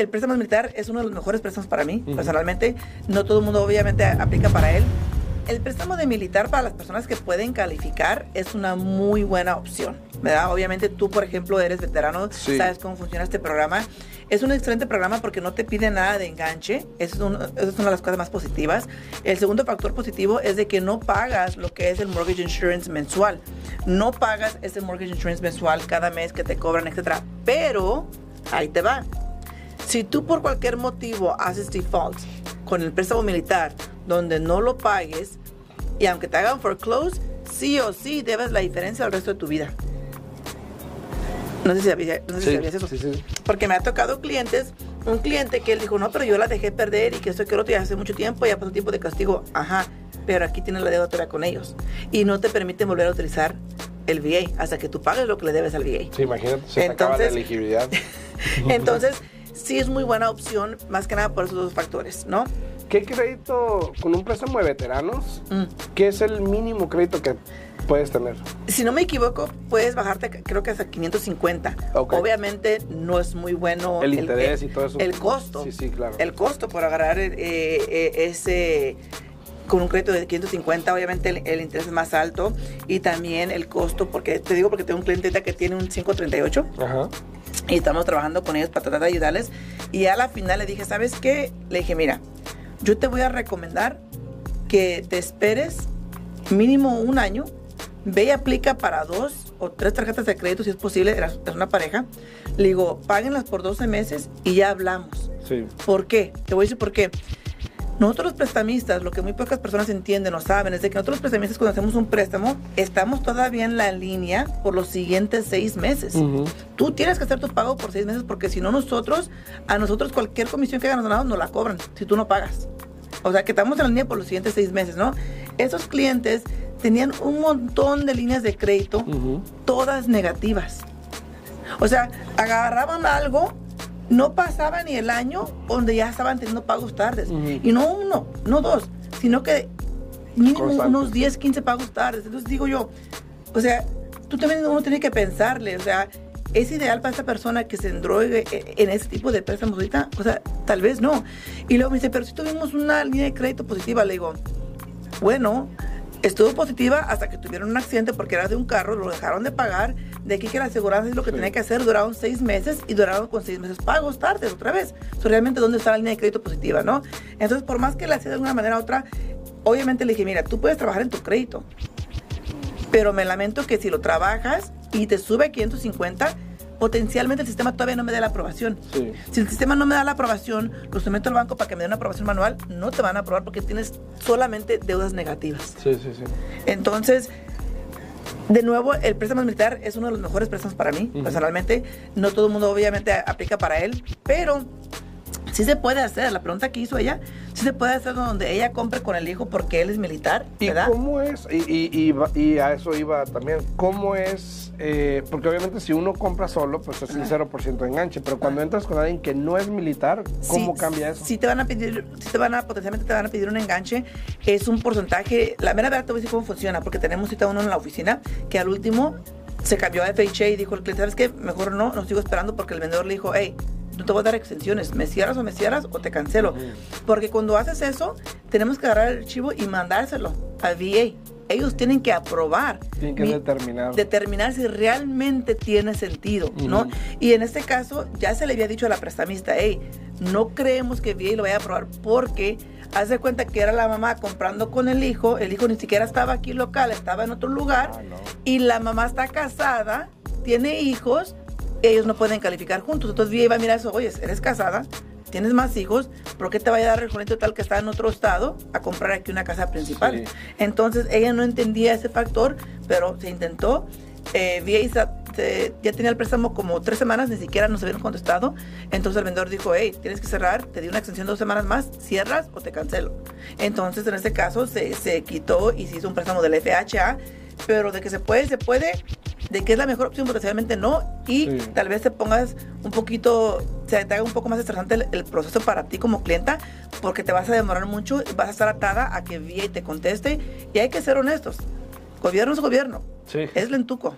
el préstamo militar es uno de los mejores préstamos para mí, personalmente. No todo el mundo obviamente aplica para él. El préstamo de militar para las personas que pueden calificar es una muy buena opción, ¿verdad? Obviamente tú, por ejemplo, eres veterano, Sí. sabes cómo funciona este programa. Es un excelente programa porque no te pide nada de enganche. Es, un- eso es una de las cosas más positivas. El segundo factor positivo es de que no pagas lo que es el mortgage insurance mensual. No pagas ese mortgage insurance mensual cada mes que te cobran, etcétera. Pero, ahí te va. Si tú por cualquier motivo haces default con el préstamo militar donde no lo pagues y aunque te hagan foreclose, sí o sí debes la diferencia al resto de tu vida. No sé si sabías, no sé si Sí, eso. sí, sí. Porque me ha tocado clientes, un cliente que él dijo, no, pero yo la dejé perder y que esto que lo otro ya hace mucho tiempo, ya pasó tiempo de castigo. Ajá, pero aquí tienes la deuda con ellos. Y no te permiten volver a utilizar el VA hasta que tú pagues lo que le debes al VA. Sí, imagínate, se te acaba la Entonces- elegibilidad. Entonces, sí es muy buena opción, más que nada por esos dos factores, ¿no? ¿Qué crédito con un préstamo de veteranos? Mm. ¿Qué es el mínimo crédito que puedes tener? Si no me equivoco, puedes bajarte, creo que hasta 550. Ok. Obviamente no es muy bueno El interés y todo eso. El costo. Sí, sí, claro. El costo por agarrar eh, eh, ese con un crédito de 550, obviamente el, el interés es más alto y también el costo, porque te digo porque tengo un cliente que tiene un 538 Ajá. Y estamos trabajando con ellos para tratar de ayudarles. Y a la final le dije, ¿sabes qué? Le dije, mira, yo te voy a recomendar que te esperes mínimo un año, ve y aplica para dos o tres tarjetas de crédito si es posible, eras eras una pareja. Le digo, páguenlas por 12 meses y ya hablamos. Sí. ¿Por qué? Te voy a decir por qué. Nosotros los prestamistas, lo que muy pocas personas entienden o saben es de que nosotros los prestamistas cuando hacemos un préstamo, estamos todavía en la línea por los siguientes seis meses. Ujú. Tú tienes que hacer tu pago por seis meses porque si no nosotros, a nosotros cualquier comisión que hagan ganado nos la cobran si tú no pagas. O sea que estamos en la línea por los siguientes seis meses, ¿no? Esos clientes tenían un montón de líneas de crédito, Ujú. todas negativas. O sea, agarraban algo, no pasaba ni el año donde ya estaban teniendo pagos tardes. Ujú. Y no uno, no dos, sino que mínimo unos 10, 15 pagos tardes. Entonces digo yo, o sea, tú también uno tiene que pensarle, o sea, ¿es ideal para esta persona que se endrogue eh, en ese tipo de préstamos ahorita? O sea, tal vez no. Y luego me dice, pero si tuvimos una línea de crédito positiva, le digo, bueno, estuvo positiva hasta que tuvieron un accidente porque era de un carro, lo dejaron de pagar, de aquí que la aseguranza es lo que Sí. tenía que hacer, duraron seis meses y duraron con seis meses pagos tardes otra vez. So, realmente, ¿dónde está la línea de crédito positiva, no? Entonces, por más que la hacía de una manera u otra, obviamente le dije, mira, tú puedes trabajar en tu crédito, pero me lamento que si lo trabajas y te sube a 550, potencialmente el sistema todavía no me da la aprobación. Sí. Si el sistema no me da la aprobación, lo someto al banco para que me dé una aprobación manual, no te van a aprobar porque tienes solamente deudas negativas. Sí, sí, sí. Entonces, de nuevo, el préstamo militar es uno de los mejores préstamos para mí, personalmente. No todo el mundo obviamente aplica para él, pero sí se puede hacer. La pregunta que hizo ella, sí se puede hacer donde ella compre con el hijo porque él es militar, ¿Y ¿verdad? cómo es? Y, y- y y a eso iba también. ¿Cómo es? eh, porque obviamente si uno compra solo, pues es el 0% de enganche. Pero cuando entras con alguien que no es militar, ¿cómo Sí, cambia eso? Si te van a pedir, si te van a, potencialmente te van a pedir un enganche, es un porcentaje, la mera verdad te voy a decir cómo funciona, porque tenemos cita uno en la oficina que al último se cambió a FHA y dijo el cliente, ¿sabes qué? Mejor no, no sigo esperando porque el vendedor le dijo, hey, no te voy a dar extensiones, me cierras o me cierras o te cancelo. Porque cuando haces eso, tenemos que agarrar el archivo y mandárselo al VA. Ellos tienen que aprobar. Tienen que Mi- determinar. determinar si realmente tiene sentido, ¿no? Ujú. Y en este caso ya se le había dicho a la prestamista, hey, no creemos que VA lo vaya a aprobar porque haz de cuenta que era la mamá comprando con el hijo, el hijo ni siquiera estaba aquí local, estaba en otro lugar Ah, no. y la mamá está casada, tiene hijos, ellos no pueden calificar juntos. Entonces VA iba a mirar eso, oye, eres casada, tienes más hijos, ¿por qué te vaya a dar el juventud tal que está en otro estado a comprar aquí una casa principal? Sí. Entonces ella no entendía ese factor, pero se intentó. Eh, ya tenía el préstamo como tres semanas, ni siquiera nos habían contestado. Entonces el vendedor dijo, hey, tienes que cerrar, te di una extensión de dos semanas más, cierras o te cancelo. Entonces en este caso se, se quitó y se hizo un préstamo del FHA, pero de que se puede, se puede, de que es la mejor opción, potencialmente no, y Sí. tal vez te pongas un poquito, se te haga un poco más estresante el, el proceso para ti como clienta, porque te vas a demorar mucho, vas a estar atada a que VA te conteste, y hay que ser honestos, gobierno es gobierno, Sí. es lentuco.